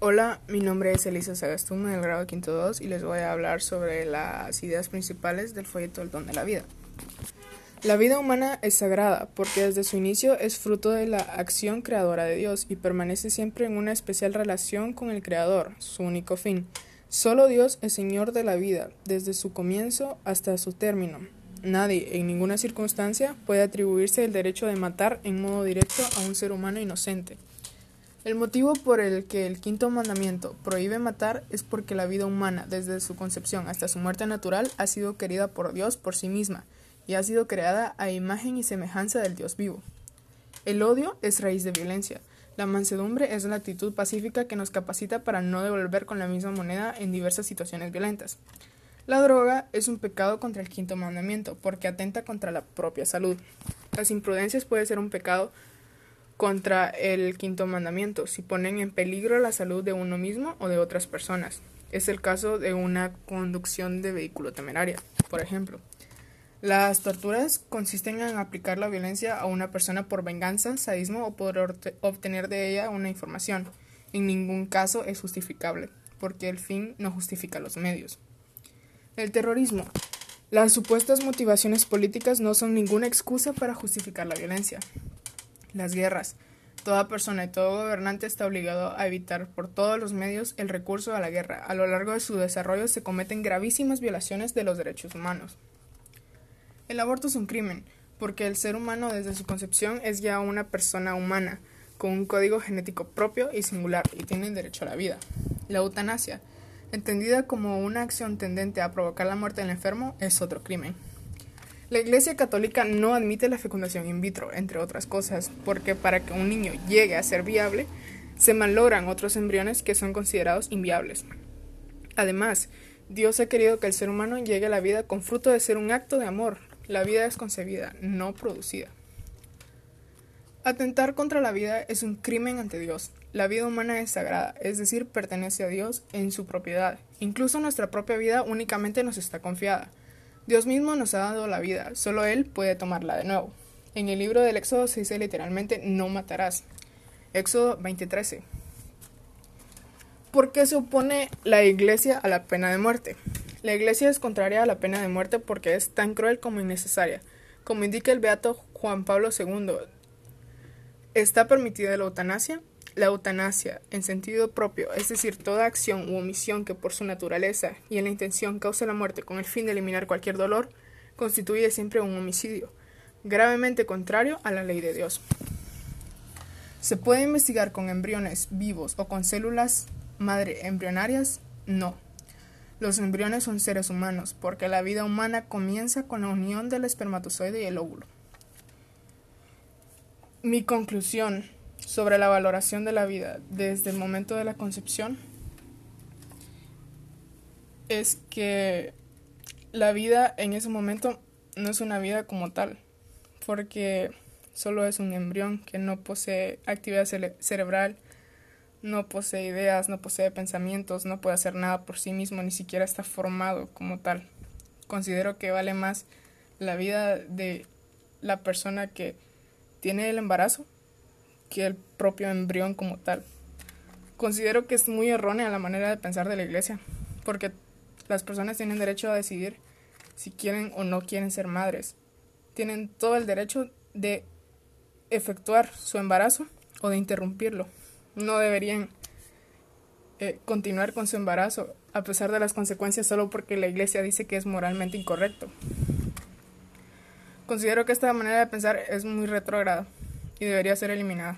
Hola, mi nombre es Elisa Sagastún del grado quinto 2 y les voy a hablar sobre las ideas principales del folleto El don de la vida. La vida humana es sagrada porque desde su inicio es fruto de la acción creadora de Dios y permanece siempre en una especial relación con el Creador, su único fin. Solo Dios es Señor de la vida, desde su comienzo hasta su término. Nadie, en ninguna circunstancia, puede atribuirse el derecho de matar en modo directo a un ser humano inocente. El motivo por el que el quinto mandamiento prohíbe matar es porque la vida humana, desde su concepción hasta su muerte natural, ha sido querida por Dios por sí misma y ha sido creada a imagen y semejanza del Dios vivo. El odio es raíz de violencia. La mansedumbre es la actitud pacífica que nos capacita para no devolver con la misma moneda en diversas situaciones violentas. La droga es un pecado contra el quinto mandamiento porque atenta contra la propia salud. Las imprudencias pueden ser un pecado contra el quinto mandamiento si ponen en peligro la salud de uno mismo o de otras personas. Es el caso de una conducción de vehículo temeraria, por ejemplo. Las torturas consisten en aplicar la violencia a una persona por venganza, sadismo o por obtener de ella una información. En ningún caso es justificable, porque el fin no justifica los medios. El terrorismo. Las supuestas motivaciones políticas no son ninguna excusa para justificar la violencia. Las guerras. Toda persona y todo gobernante está obligado a evitar por todos los medios el recurso a la guerra. A lo largo de su desarrollo se cometen gravísimas violaciones de los derechos humanos. El aborto es un crimen, porque el ser humano desde su concepción es ya una persona humana, con un código genético propio y singular, y tiene derecho a la vida. La eutanasia, entendida como una acción tendente a provocar la muerte del enfermo, es otro crimen. La Iglesia Católica no admite la fecundación in vitro, entre otras cosas, porque para que un niño llegue a ser viable, se malogran otros embriones que son considerados inviables. Además, Dios ha querido que el ser humano llegue a la vida con fruto de ser un acto de amor. La vida es concebida, no producida. Atentar contra la vida es un crimen ante Dios. La vida humana es sagrada, es decir, pertenece a Dios en su propiedad. Incluso nuestra propia vida únicamente nos está confiada. Dios mismo nos ha dado la vida, solo Él puede tomarla de nuevo. En el libro del Éxodo se dice literalmente no matarás. Éxodo 20:13. ¿Por qué se opone la iglesia a la pena de muerte? La iglesia es contraria a la pena de muerte porque es tan cruel como innecesaria. Como indica el beato Juan Pablo II, ¿está permitida la eutanasia? La eutanasia, en sentido propio, es decir, toda acción u omisión que por su naturaleza y en la intención cause la muerte con el fin de eliminar cualquier dolor, constituye siempre un homicidio, gravemente contrario a la ley de Dios. ¿Se puede investigar con embriones vivos o con células madre embrionarias? No. Los embriones son seres humanos, porque la vida humana comienza con la unión del espermatozoide y el óvulo. Mi conclusión sobre la valoración de la vida desde el momento de la concepción es que la vida en ese momento no es una vida como tal, porque solo es un embrión que no posee actividad cerebral, no posee ideas, no posee pensamientos, no puede hacer nada por sí mismo, ni siquiera está formado como tal. Considero que vale más la vida de la persona que tiene el embarazo que el propio embrión como tal. Considero que es muy errónea la manera de pensar de la iglesia, porque las personas tienen derecho a decidir si quieren o no quieren ser madres. Tienen todo el derecho de efectuar su embarazo o de interrumpirlo. No deberían eh, continuar con su embarazo a pesar de las consecuencias solo porque la iglesia dice que es moralmente incorrecto. Considero que esta manera de pensar es muy retrógrada y debería ser eliminada.